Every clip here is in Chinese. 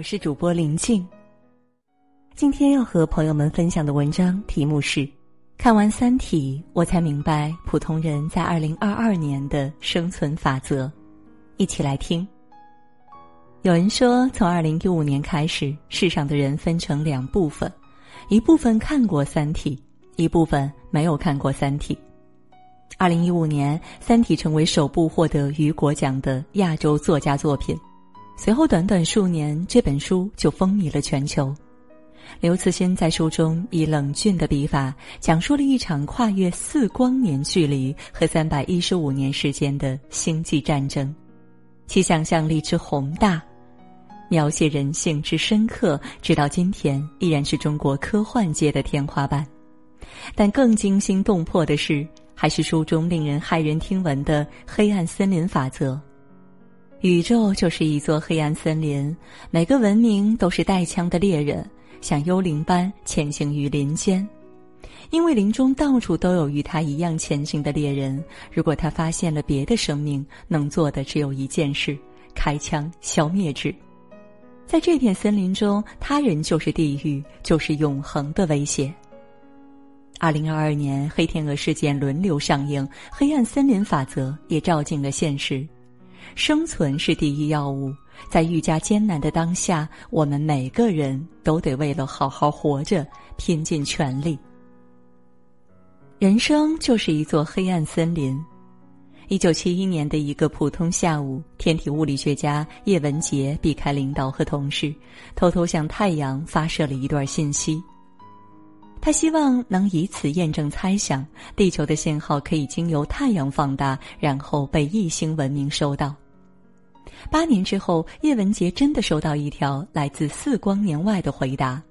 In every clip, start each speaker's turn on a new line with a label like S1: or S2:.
S1: 我是主播林静。今天要和朋友们分享的文章题目是：看完《三体》，我才明白普通人在二零二二年的生存法则。一起来听。有人说，从二零一五年开始，世上的人分成两部分，一部分看过《三体》，一部分没有看过《三体》。二零一五年，《三体》成为首部获得雨果奖的亚洲作家作品。随后短短数年，这本书就风靡了全球。刘慈欣在书中以冷峻的笔法，讲述了一场跨越四光年距离和三百一十五年时间的星际战争，其想象力之宏大。描写人性之深刻，直到今天依然是中国科幻界的天花板。但更惊心动魄的是，还是书中令人骇人听闻的黑暗森林法则。宇宙就是一座黑暗森林，每个文明都是带枪的猎人，像幽灵般前行于林间。因为林中到处都有与他一样前行的猎人，如果他发现了别的生命，能做的只有一件事：开枪消灭之。在这片森林中，他人就是地狱，就是永恒的威胁。二零二二年，黑天鹅事件轮流上映，黑暗森林法则也照进了现实。生存是第一要务，在愈加艰难的当下，我们每个人都得为了好好活着，拼尽全力。人生就是一座黑暗森林。一九七一年的一个普通下午，天体物理学家叶文洁避开领导和同事，偷偷向太阳发射了一段信息。他希望能以此验证猜想：地球的信号可以经由太阳放大，然后被异星文明收到。八年之后，叶文洁真的收到一条来自四光年外的回答，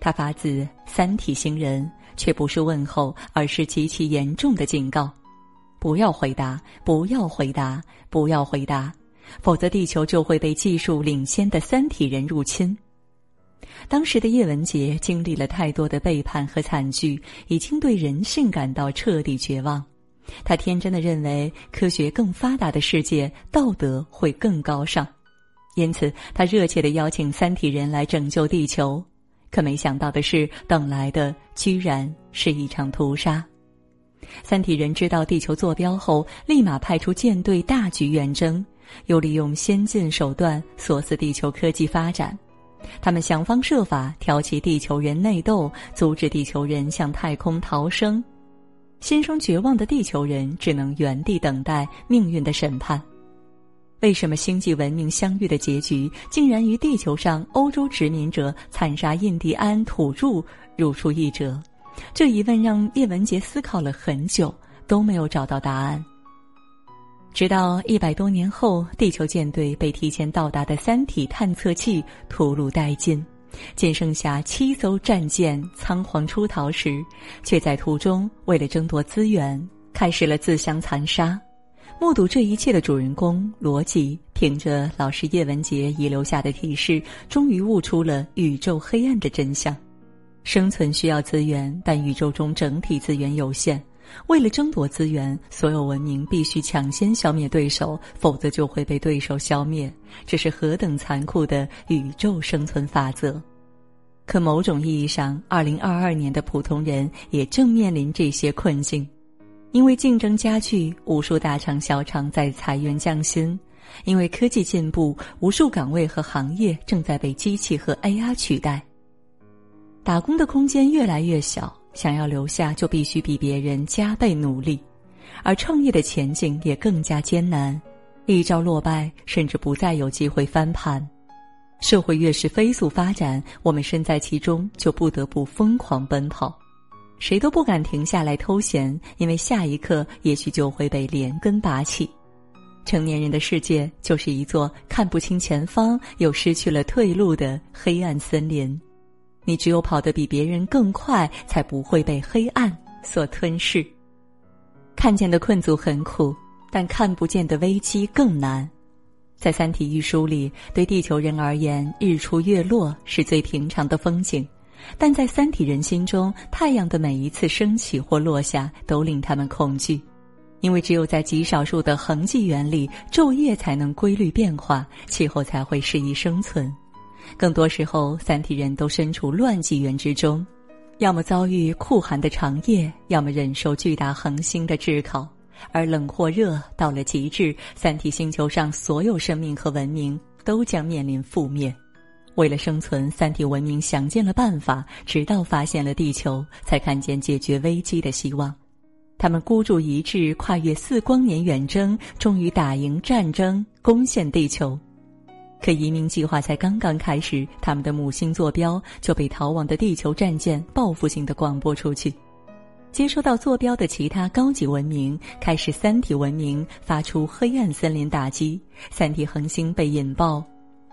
S1: 他发自三体星人，却不是问候，而是极其严重的警告。不要回答，不要回答，不要回答，否则地球就会被技术领先的三体人入侵。当时的叶文洁经历了太多的背叛和惨剧，已经对人性感到彻底绝望。他天真的认为，科学更发达的世界，道德会更高尚，因此他热切的邀请三体人来拯救地球。可没想到的是，等来的居然是一场屠杀。三体人知道地球坐标后，立马派出舰队大举远征，又利用先进手段锁死地球科技发展。他们想方设法挑起地球人内斗，阻止地球人向太空逃生。心生绝望的地球人只能原地等待命运的审判。为什么星际文明相遇的结局竟然与地球上欧洲殖民者惨杀印第安土著如出一辙？这疑问让叶文洁思考了很久，都没有找到答案。直到一百多年后，地球舰队被提前到达的三体探测器屠戮殆尽，仅剩下七艘战舰仓皇出逃时，却在途中为了争夺资源，开始了自相残杀。目睹这一切的主人公罗辑，凭着老师叶文洁遗留下的提示，终于悟出了宇宙黑暗的真相。生存需要资源，但宇宙中整体资源有限。为了争夺资源，所有文明必须抢先消灭对手，否则就会被对手消灭。这是何等残酷的宇宙生存法则！可某种意义上，二零二二年的普通人也正面临这些困境，因为竞争加剧，无数大厂小厂在裁员降薪；因为科技进步，无数岗位和行业正在被机器和 AI 取代。打工的空间越来越小，想要留下就必须比别人加倍努力，而创业的前景也更加艰难，一朝落败，甚至不再有机会翻盘。社会越是飞速发展，我们身在其中就不得不疯狂奔跑，谁都不敢停下来偷闲，因为下一刻也许就会被连根拔起。成年人的世界就是一座看不清前方又失去了退路的黑暗森林。你只有跑得比别人更快，才不会被黑暗所吞噬。看见的困阻很苦，但看不见的危机更难。在《三体》一书里，对地球人而言，日出月落是最平常的风景；但在三体人心中，太阳的每一次升起或落下都令他们恐惧，因为只有在极少数的恒纪元里，昼夜才能规律变化，气候才会适宜生存。更多时候，三体人都身处乱纪元之中，要么遭遇酷寒的长夜，要么忍受巨大恒星的炙烤。而冷或热到了极致，三体星球上所有生命和文明都将面临覆灭。为了生存，三体文明想尽了办法，直到发现了地球，才看见解决危机的希望。他们孤注一掷，跨越四光年远征，终于打赢战争，攻陷地球。可移民计划才刚刚开始，他们的母星坐标就被逃亡的地球战舰报复性的广播出去。接收到坐标的其他高级文明开始三体文明发出黑暗森林打击，三体恒星被引爆。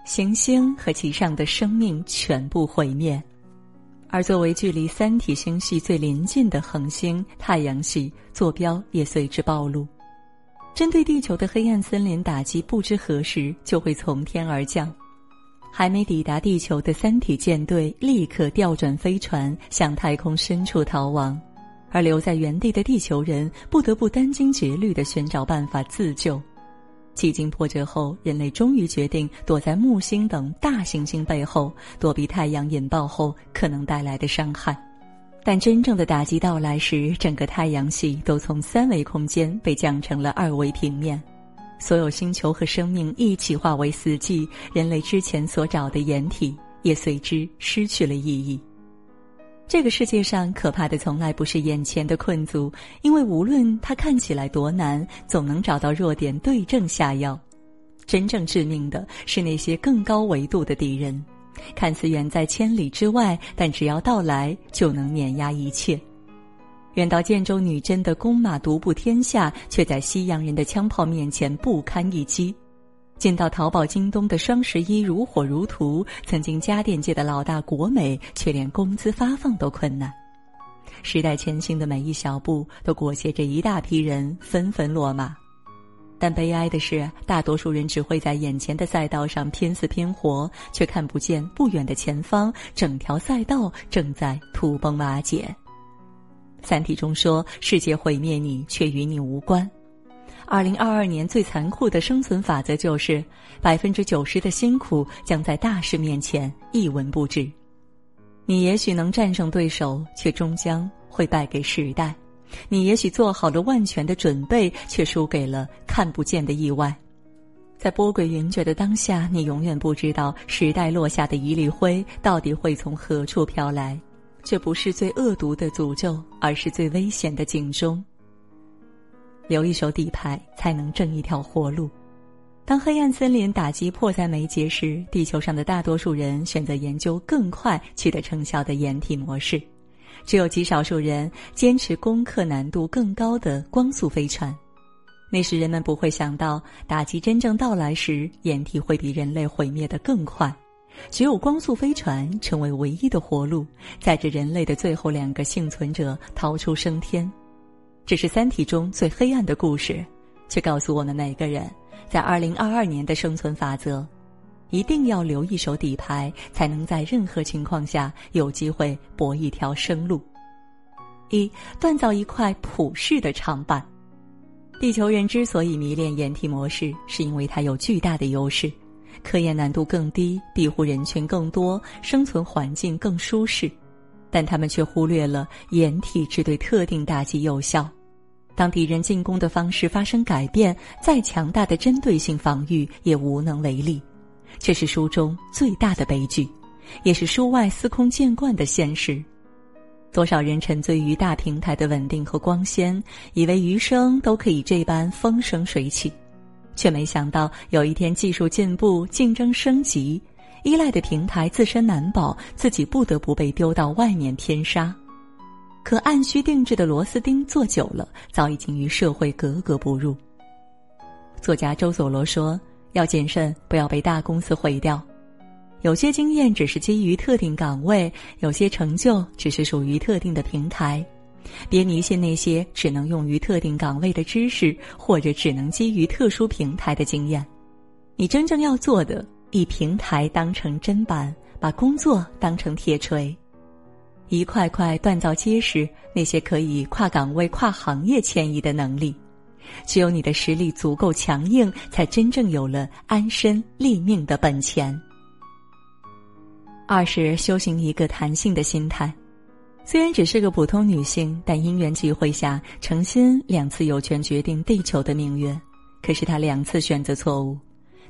S1: 行星和其上的生命全部毁灭，而作为距离三体星系最临近的恒星太阳系坐标也随之暴露。针对地球的黑暗森林打击，不知何时就会从天而降。还没抵达地球的三体舰队立刻调转飞船向太空深处逃亡，而留在原地的地球人不得不殚精竭虑地寻找办法自救。几经波折后，人类终于决定躲在木星等大行星背后，躲避太阳引爆后可能带来的伤害。但真正的打击到来时，整个太阳系都从三维空间被降成了二维平面，所有星球和生命一起化为死寂，人类之前所找的掩体也随之失去了意义。这个世界上可怕的从来不是眼前的困阻，因为无论它看起来多难，总能找到弱点对症下药。真正致命的是那些更高维度的敌人，看似远在千里之外，但只要到来就能碾压一切。远到建州女真的弓马独步天下，却在西洋人的枪炮面前不堪一击。近到淘宝、京东的双十一如火如荼，曾经家电界的老大国美却连工资发放都困难。时代前行的每一小步，都裹挟着一大批人纷纷落马。但悲哀的是，大多数人只会在眼前的赛道上拼死拼活，却看不见不远的前方，整条赛道正在土崩瓦解。三体中说：“世界毁灭你，却与你无关。”二零二二年最残酷的生存法则就是，百分之九十的辛苦将在大事面前一文不值。你也许能战胜对手，却终将会败给时代；你也许做好了万全的准备，却输给了看不见的意外。在波诡云谲的当下，你永远不知道时代落下的一粒灰到底会从何处飘来。这不是最恶毒的诅咒，而是最危险的警钟。留一手底牌，才能挣一条活路。当黑暗森林打击迫在眉睫时，地球上的大多数人选择研究更快取得成效的掩体模式，只有极少数人坚持攻克难度更高的光速飞船。那时人们不会想到，打击真正到来时，掩体会比人类毁灭的更快。只有光速飞船成为唯一的活路，载着人类的最后两个幸存者逃出升天。这是《三体》中最黑暗的故事，却告诉我们每个人，在二零二二年的生存法则：一定要留一手底牌，才能在任何情况下有机会搏一条生路。一锻造一块普世的长板。地球人之所以迷恋掩体模式，是因为它有巨大的优势：科研难度更低，庇护人群更多，生存环境更舒适。但他们却忽略了掩体只对特定打击有效。当敌人进攻的方式发生改变，再强大的针对性防御也无能为力。却是书中最大的悲剧，也是书外司空见惯的现实。多少人沉醉于大平台的稳定和光鲜，以为余生都可以这般风生水起，却没想到有一天技术进步、竞争升级。依赖的平台自身难保，自己不得不被丢到外面天杀。可按需定制的螺丝钉做久了，早已经与社会格格不入。作家周佐罗说：“要谨慎，不要被大公司毁掉。有些经验只是基于特定岗位，有些成就只是属于特定的平台。别迷信那些只能用于特定岗位的知识，或者只能基于特殊平台的经验。你真正要做的。”以平台当成砧板，把工作当成铁锤，一块块锻造结实那些可以跨岗位、跨行业迁移的能力。只有你的实力足够强硬，才真正有了安身立命的本钱。二是修行一个弹性的心态。虽然只是个普通女性，但因缘际会下，诚心两次有权决定地球的命运。可是她两次选择错误。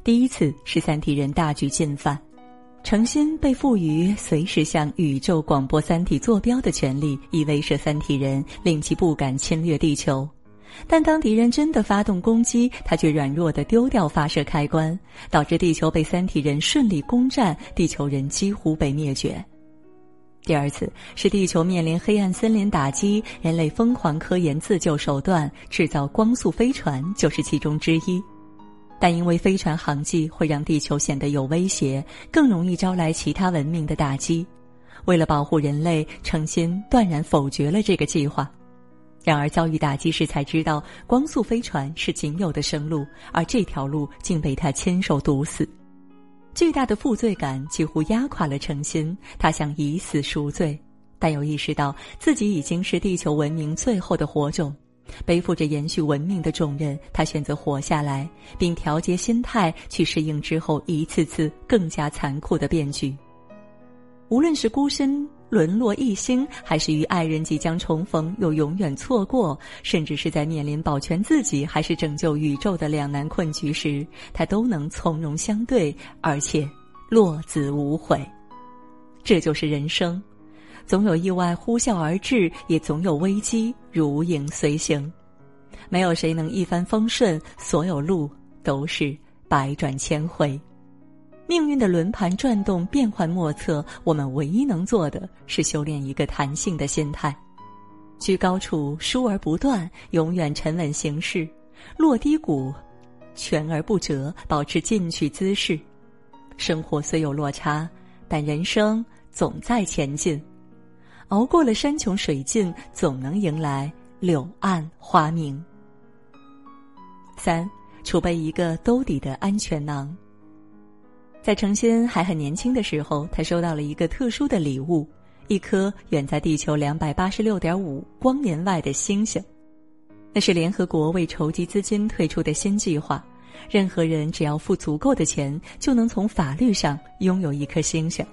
S1: 第一次是三体人大举进犯，诚心被赋予随时向宇宙广播三体坐标的权利，以威慑三体人，令其不敢侵略地球。但当敌人真的发动攻击，他却软弱的丢掉发射开关，导致地球被三体人顺利攻占，地球人几乎被灭绝。第二次是地球面临黑暗森林打击，人类疯狂科研自救手段，制造光速飞船就是其中之一。但因为飞船航迹会让地球显得有威胁，更容易招来其他文明的打击。为了保护人类，诚心断然否决了这个计划。然而遭遇打击时才知道，光速飞船是仅有的生路，而这条路竟被他亲手堵死。巨大的负罪感几乎压垮了诚心，他想以死赎罪，但又意识到自己已经是地球文明最后的火种，背负着延续文明的重任，他选择活下来，并调节心态去适应之后一次次更加残酷的变局。无论是孤身。沦落一星，还是与爱人即将重逢又永远错过，甚至是在面临保全自己还是拯救宇宙的两难困局时，他都能从容相对，而且落子无悔。这就是人生，总有意外呼啸而至，也总有危机如影随形。没有谁能一帆风顺，所有路都是百转千回。命运的轮盘转动，变幻莫测。我们唯一能做的是修炼一个弹性的心态，居高处疏而不断，永远沉稳行事；落低谷，全而不折，保持进取姿势。生活虽有落差，但人生总在前进。熬过了山穷水尽，总能迎来柳暗花明。三，储备一个兜底的安全囊。在程心还很年轻的时候，他收到了一个特殊的礼物——一颗远在地球两百八十六点五光年外的星星。那是联合国为筹集资金推出的新计划，任何人只要付足够的钱，就能从法律上拥有一颗星星。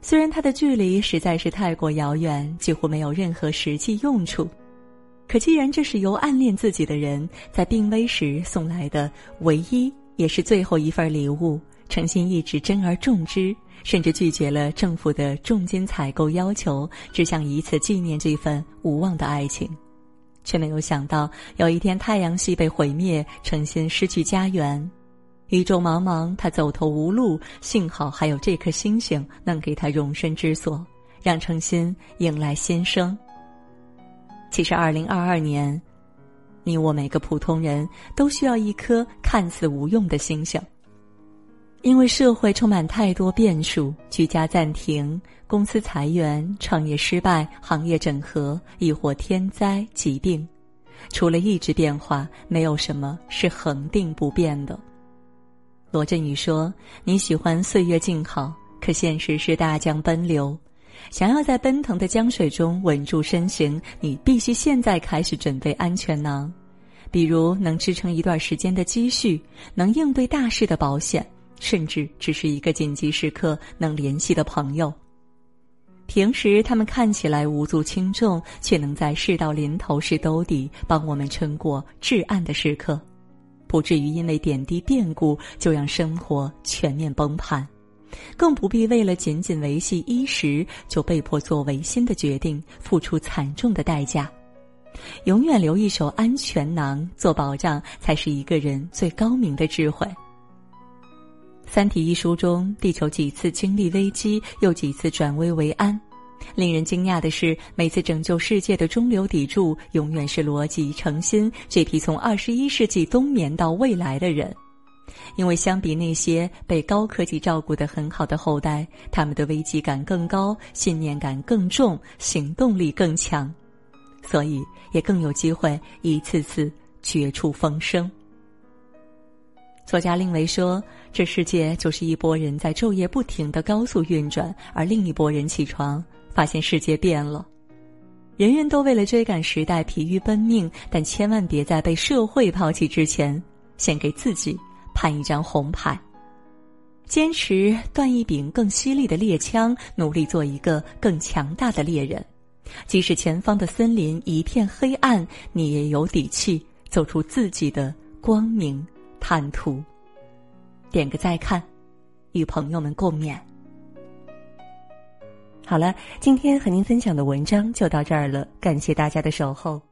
S1: 虽然它的距离实在是太过遥远，几乎没有任何实际用处，可既然这是由暗恋自己的人在病危时送来的唯一也是最后一份礼物。诚心一直珍而重之，甚至拒绝了政府的重金采购要求，只想以此纪念这份无望的爱情，却没有想到有一天太阳系被毁灭，诚心失去家园，宇宙茫茫，他走投无路，幸好还有这颗星星能给他容身之所，让诚心迎来新生。其实，二零二二年，你我每个普通人都需要一颗看似无用的星星。因为社会充满太多变数，居家暂停、公司裁员、创业失败、行业整合，亦或天灾疾病，除了意志变化，没有什么是恒定不变的。罗振宇说：“你喜欢岁月静好，可现实是大江奔流。想要在奔腾的江水中稳住身形，你必须现在开始准备安全囊，比如能支撑一段时间的积蓄，能应对大事的保险。”甚至只是一个紧急时刻能联系的朋友。平时他们看起来无足轻重，却能在事到临头时兜底，帮我们撑过至暗的时刻，不至于因为点滴变故就让生活全面崩盘，更不必为了仅仅维系衣食就被迫做违心的决定，付出惨重的代价。永远留一手安全囊做保障，才是一个人最高明的智慧。《三体》一书中，地球几次经历危机，又几次转危为安。令人惊讶的是，每次拯救世界的中流砥柱，永远是逻辑诚心这批从二十一世纪冬眠到未来的人。因为相比那些被高科技照顾的很好的后代，他们的危机感更高，信念感更重，行动力更强，所以也更有机会一次次绝处逢生。作家令维说：“这世界就是一拨人在昼夜不停的高速运转，而另一拨人起床，发现世界变了。人人都为了追赶时代疲于奔命，但千万别在被社会抛弃之前，先给自己判一张红牌。坚持断一柄更犀利的猎枪，努力做一个更强大的猎人。即使前方的森林一片黑暗，你也有底气走出自己的光明坦途。点个再看，与朋友们共勉。好了，今天和您分享的文章就到这儿了，感谢大家的守候。